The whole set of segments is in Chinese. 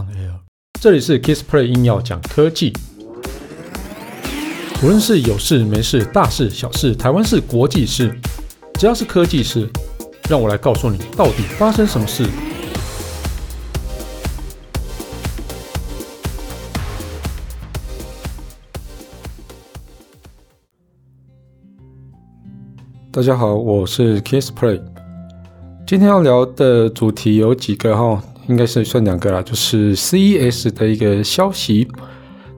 on air。这里是 Kissplay 硬要讲科技，无论是有事没事、大事小事、台湾事、国际事，只要是科技事，让我来告诉你到底发生什么事。大家好，我是 Kissplay。今天要聊的主题有几个哈，应该是算两个啦，就是 CES 的一个消息。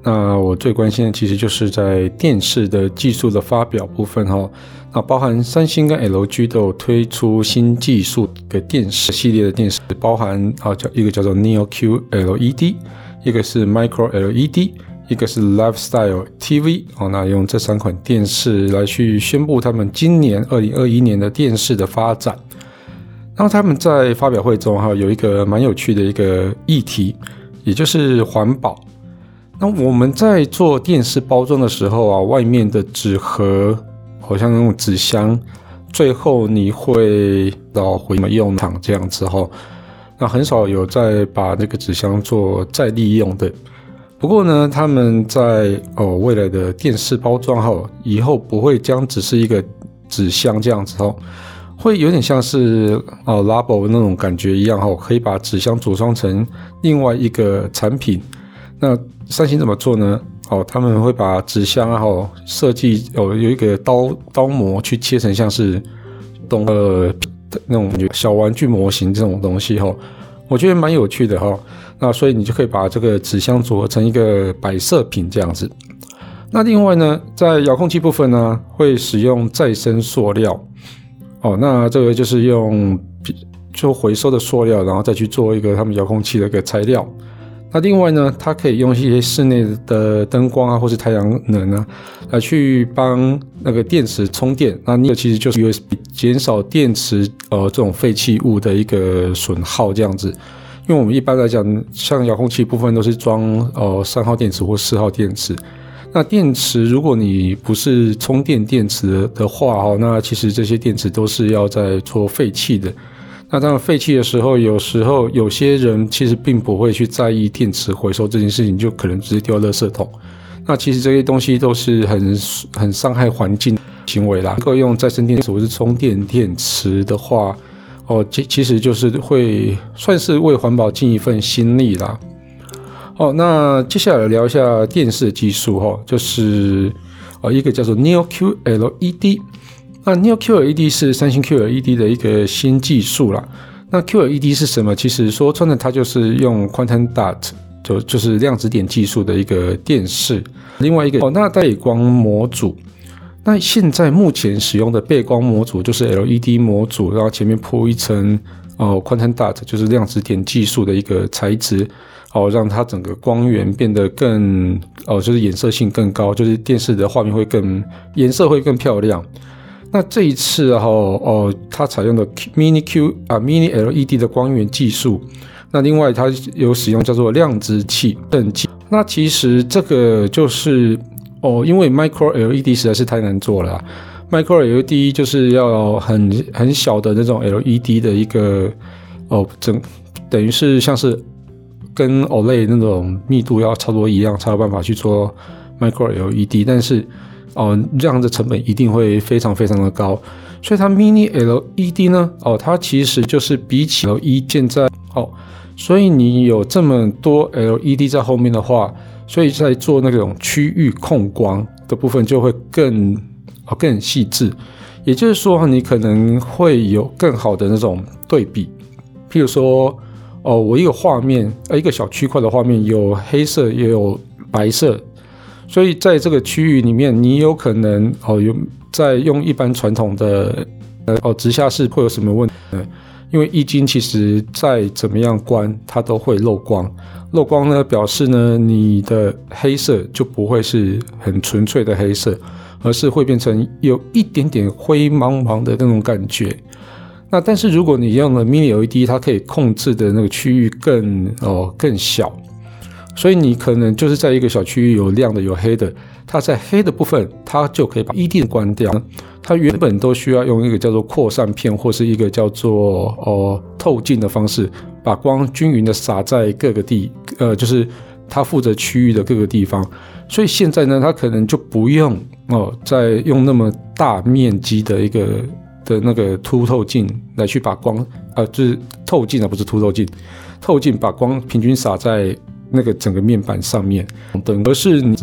那我最关心的其实就是在电视的技术的发表部分哈。那包含三星跟 LG 都有推出新技术的电视系列的电视，包含啊叫一个叫做 Neo QLED，一个是 Micro LED，一个是 Lifestyle TV。哦，那用这三款电视来去宣布他们今年二零二一年的电视的发展。然后他们在发表会中哈有一个蛮有趣的一个议题，也就是环保。那我们在做电视包装的时候啊，外面的纸盒好像那种纸箱，最后你会到回什么用场这样子哈。那很少有在把那个纸箱做再利用的。不过呢，他们在哦未来的电视包装后，以后不会将只是一个纸箱这样子哦。会有点像是哦 Labo 那种感觉一样哈，可以把纸箱组装成另外一个产品。那三星怎么做呢？哦，他们会把纸箱然后设计哦有一个刀刀模去切成像是动呃那种小玩具模型这种东西哈，我觉得蛮有趣的哈。那所以你就可以把这个纸箱组合成一个摆设品这样子。那另外呢，在遥控器部分呢，会使用再生塑料。哦，那这个就是用就回收的塑料，然后再去做一个他们遥控器的一个材料。那另外呢，它可以用一些室内的灯光啊，或是太阳能啊，来去帮那个电池充电。那那个其实就是 USB，减少电池呃这种废弃物的一个损耗这样子。因为我们一般来讲，像遥控器部分都是装呃三号电池或四号电池。那电池，如果你不是充电电池的话，哦，那其实这些电池都是要在做废弃的。那当然废弃的时候，有时候有些人其实并不会去在意电池回收这件事情，就可能直接丢垃圾桶。那其实这些东西都是很很伤害环境行为啦。如果用再生电池或是充电电池的话，哦，其其实就是会算是为环保尽一份心力啦。哦，那接下来聊一下电视的技术哈，就是呃一个叫做 Neo QLED，那 Neo QLED 是三星 QLED 的一个新技术啦。那 QLED 是什么？其实说穿了，它就是用 Quantum Dot 就就是量子点技术的一个电视。另外一个哦，那背光模组，那现在目前使用的背光模组就是 LED 模组，然后前面铺一层哦 Quantum Dot 就是量子点技术的一个材质。哦，让它整个光源变得更哦，就是颜色性更高，就是电视的画面会更颜色会更漂亮。那这一次哈哦，它采用的 Mini Q 啊 Mini LED 的光源技术。那另外它有使用叫做量子器等级。那其实这个就是哦，因为 Micro LED 实在是太难做了。Micro LED 就是要很很小的那种 LED 的一个哦，整等于是像是。跟 OLED 那种密度要差不多一样，才有办法去做 Micro LED，但是哦，这样的成本一定会非常非常的高，所以它 Mini LED 呢，哦，它其实就是比起 LED 建在哦，所以你有这么多 LED 在后面的话，所以在做那种区域控光的部分就会更哦更细致，也就是说你可能会有更好的那种对比，譬如说。哦，我一个画面，呃，一个小区块的画面有黑色也有白色，所以在这个区域里面，你有可能哦，有在用一般传统的呃哦直下式会有什么问题？因为易经其实再怎么样关，它都会漏光。漏光呢，表示呢你的黑色就不会是很纯粹的黑色，而是会变成有一点点灰茫茫的那种感觉。那但是如果你用了 Mini LED，它可以控制的那个区域更哦更小，所以你可能就是在一个小区域有亮的有黑的，它在黑的部分它就可以把 LED 关掉。它原本都需要用一个叫做扩散片或是一个叫做哦透镜的方式把光均匀的洒在各个地，呃，就是它负责区域的各个地方。所以现在呢，它可能就不用哦，再用那么大面积的一个的那个凸透镜来去把光，呃，就是透镜啊，不是凸透镜，透镜把光平均洒在那个整个面板上面，等而是你，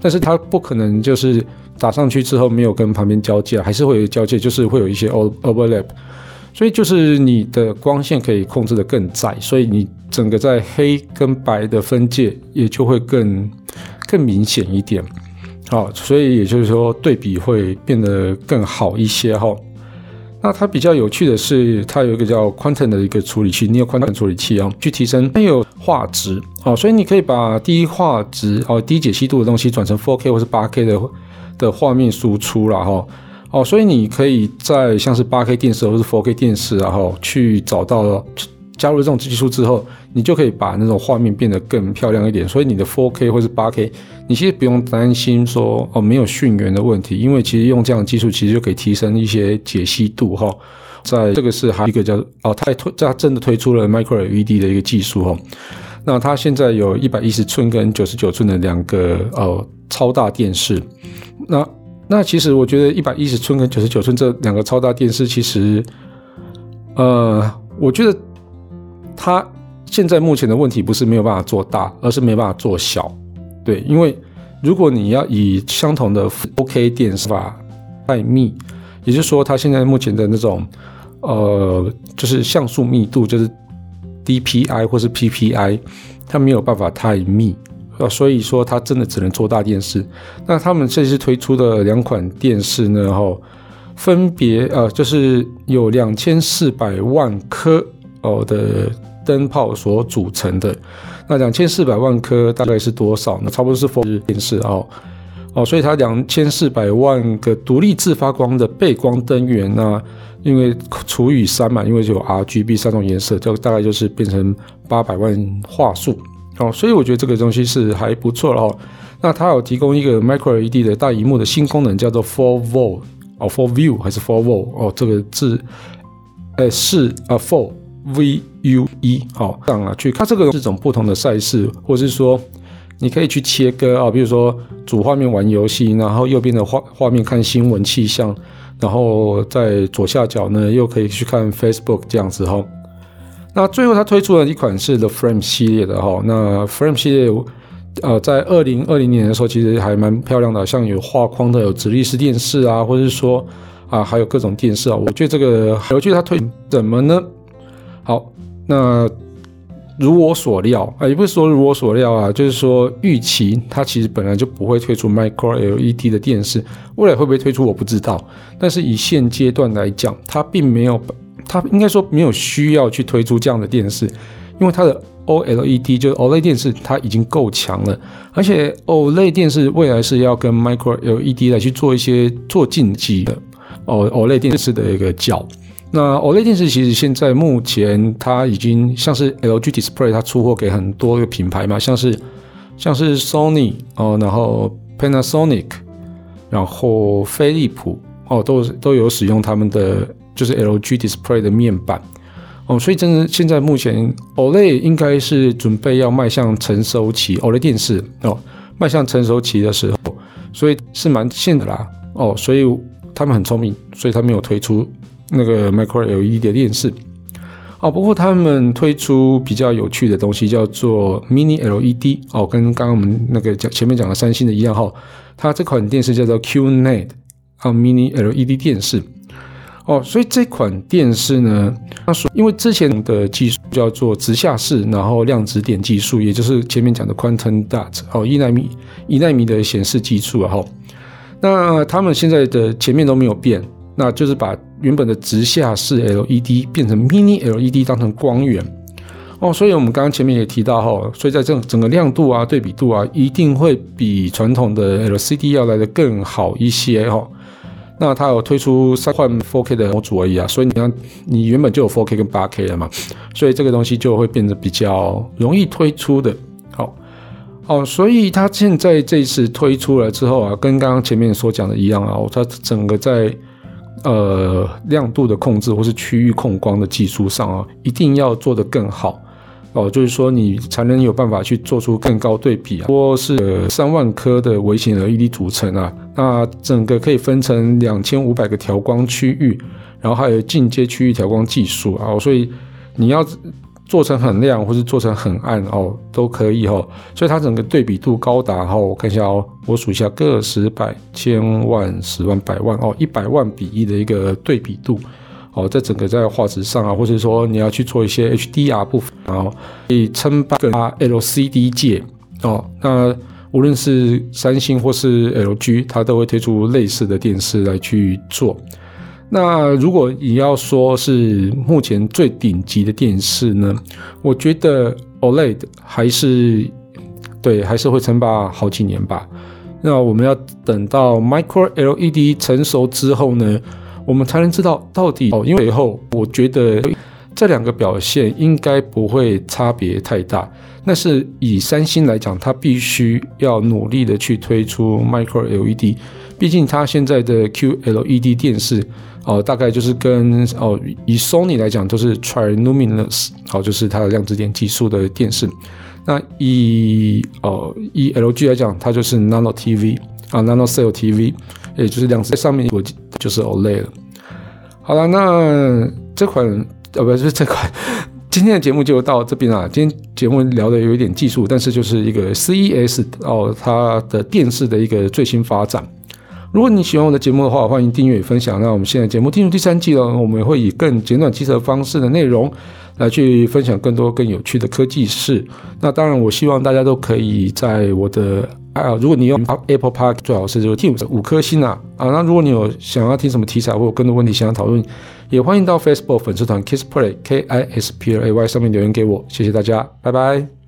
但是它不可能就是打上去之后没有跟旁边交界，还是会有交界，就是会有一些 overlap。所以就是你的光线可以控制得更窄，所以你整个在黑跟白的分界也就会更更明显一点。好，所以也就是说对比会变得更好一些哈。那它比较有趣的是，它有一个叫 Quantum 的一个处理器，你有 Quantum 处理器啊，去提升它有画质哦，所以你可以把低画质哦、低解析度的东西转成 4K 或是 8K 的的画面输出了哈。哦，所以你可以在像是 8K 电视或是 4K 电视，然后去找到加入这种技术之后，你就可以把那种画面变得更漂亮一点。所以你的 4K 或是 8K，你其实不用担心说哦没有讯源的问题，因为其实用这样的技术其实就可以提升一些解析度哈。在这个是还有一个叫哦，它推它真的推出了 Micro LED 的一个技术哈。那它现在有一百一十寸跟九十九寸的两个呃超大电视，那。那其实我觉得一百一十寸跟九十九寸这两个超大电视，其实，呃，我觉得它现在目前的问题不是没有办法做大，而是没办法做小。对，因为如果你要以相同的 4K 电视法太密，也就是说，它现在目前的那种呃，就是像素密度，就是 DPI 或是 PPI，它没有办法太密。所以说它真的只能做大电视。那他们这次推出的两款电视呢，哈，分别呃就是有两千四百万颗哦的灯泡所组成的。那两千四百万颗大概是多少呢？差不多是 4K 电视哦哦，所以它两千四百万个独立自发光的背光灯源呢，因为除以三嘛，因为有 RGB 三种颜色，就大概就是变成八百万画素。哦，所以我觉得这个东西是还不错哦。那它有提供一个 Micro LED 的大荧幕的新功能，叫做 Four View 哦，Four View 还是 Four View 哦，这个字，呃是啊 Four V U E 好这样啊，去看这个这种不同的赛事，或是说你可以去切割啊，比如说主画面玩游戏，然后右边的画画面看新闻气象，然后在左下角呢又可以去看 Facebook 这样子哈。那最后，它推出了一款是 The Frame 系列的哈。那 Frame 系列，呃，在二零二零年的时候，其实还蛮漂亮的，像有画框的，有直立式电视啊，或者是说啊，还有各种电视啊。我觉得这个，我觉得它推怎么呢？那如我所料啊，也不是说如我所料啊，就是说预期它其实本来就不会推出 Micro LED 的电视，未来会不会推出我不知道。但是以现阶段来讲，它并没有。它应该说没有需要去推出这样的电视，因为它的 OLED 就是 OLED 电视，它已经够强了。而且 OLED 电视未来是要跟 Micro LED 来去做一些做竞技的哦，OLED 电视的一个角。那 OLED 电视其实现在目前它已经像是 LG Display，它出货给很多个品牌嘛，像是像是 Sony 哦，然后 Panasonic，然后飞利浦哦，都都有使用他们的。就是 LG Display 的面板哦，所以真的现在目前 OLED 应该是准备要迈向成熟期，OLED 电视哦，迈向成熟期的时候，所以是蛮现的啦哦，所以他们很聪明，所以他们有推出那个 Micro LED 的电视哦。不过他们推出比较有趣的东西叫做 Mini LED 哦，跟刚刚我们那个讲前面讲的三星的一样哈，它这款电视叫做 QNED 啊 Mini LED 电视。哦，所以这款电视呢，它说因为之前的技术叫做直下式，然后量子点技术，也就是前面讲的 Quantum Dot 哦，一纳米一纳米的显示技术啊，哈，那他们现在的前面都没有变，那就是把原本的直下式 LED 变成 Mini LED 当成光源哦，所以我们刚刚前面也提到哈，所以在这整个亮度啊、对比度啊，一定会比传统的 LCD 要来的更好一些哈。那它有推出三换 4K 的模组而已啊，所以你看，你原本就有 4K 跟 8K 了嘛，所以这个东西就会变得比较容易推出的。好，哦，所以它现在这次推出了之后啊，跟刚刚前面所讲的一样啊，它整个在呃亮度的控制或是区域控光的技术上啊，一定要做得更好哦，就是说你才能有办法去做出更高对比啊。说是三万颗的微型 LED 组成啊，那整个可以分成两千五百个调光区域，然后还有进阶区域调光技术啊，所以你要。做成很亮，或是做成很暗哦，都可以哦。所以它整个对比度高达哈，我看一下哦，我数一下个十百千万十万百万哦，一百万比一的一个对比度哦，在整个在画质上啊，或者说你要去做一些 HDR 部分，然后可以称霸 LCD 界哦。那无论是三星或是 LG，它都会推出类似的电视来去做。那如果你要说是目前最顶级的电视呢，我觉得 OLED 还是对，还是会称霸好几年吧。那我们要等到 Micro LED 成熟之后呢，我们才能知道到底哦。因为以后我觉得这两个表现应该不会差别太大。那是以三星来讲，它必须要努力的去推出 Micro LED，毕竟它现在的 QLED 电视。哦，大概就是跟哦，以 Sony 来讲，都是 Triluminous，好，就是它的量子点技术的电视。那以哦，以 LG 来讲，它就是 Nano TV 啊，Nano Cell TV，也就是量子在上面我就是 OLED 了。好了，那这款呃，不是这款，今天的节目就到这边了。今天节目聊的有一点技术，但是就是一个 CES 哦，它的电视的一个最新发展。如果你喜欢我的节目的话，欢迎订阅与分享。那我们现在节目进入第三季了，我们会以更简短、机车方式的内容来去分享更多更有趣的科技事。那当然，我希望大家都可以在我的啊，如果你用 Apple Park，最好是就听五颗星啊啊。那如果你有想要听什么题材或有更多问题想要讨论，也欢迎到 Facebook 粉丝团 Kiss Play K I S P L A Y 上面留言给我。谢谢大家，拜拜。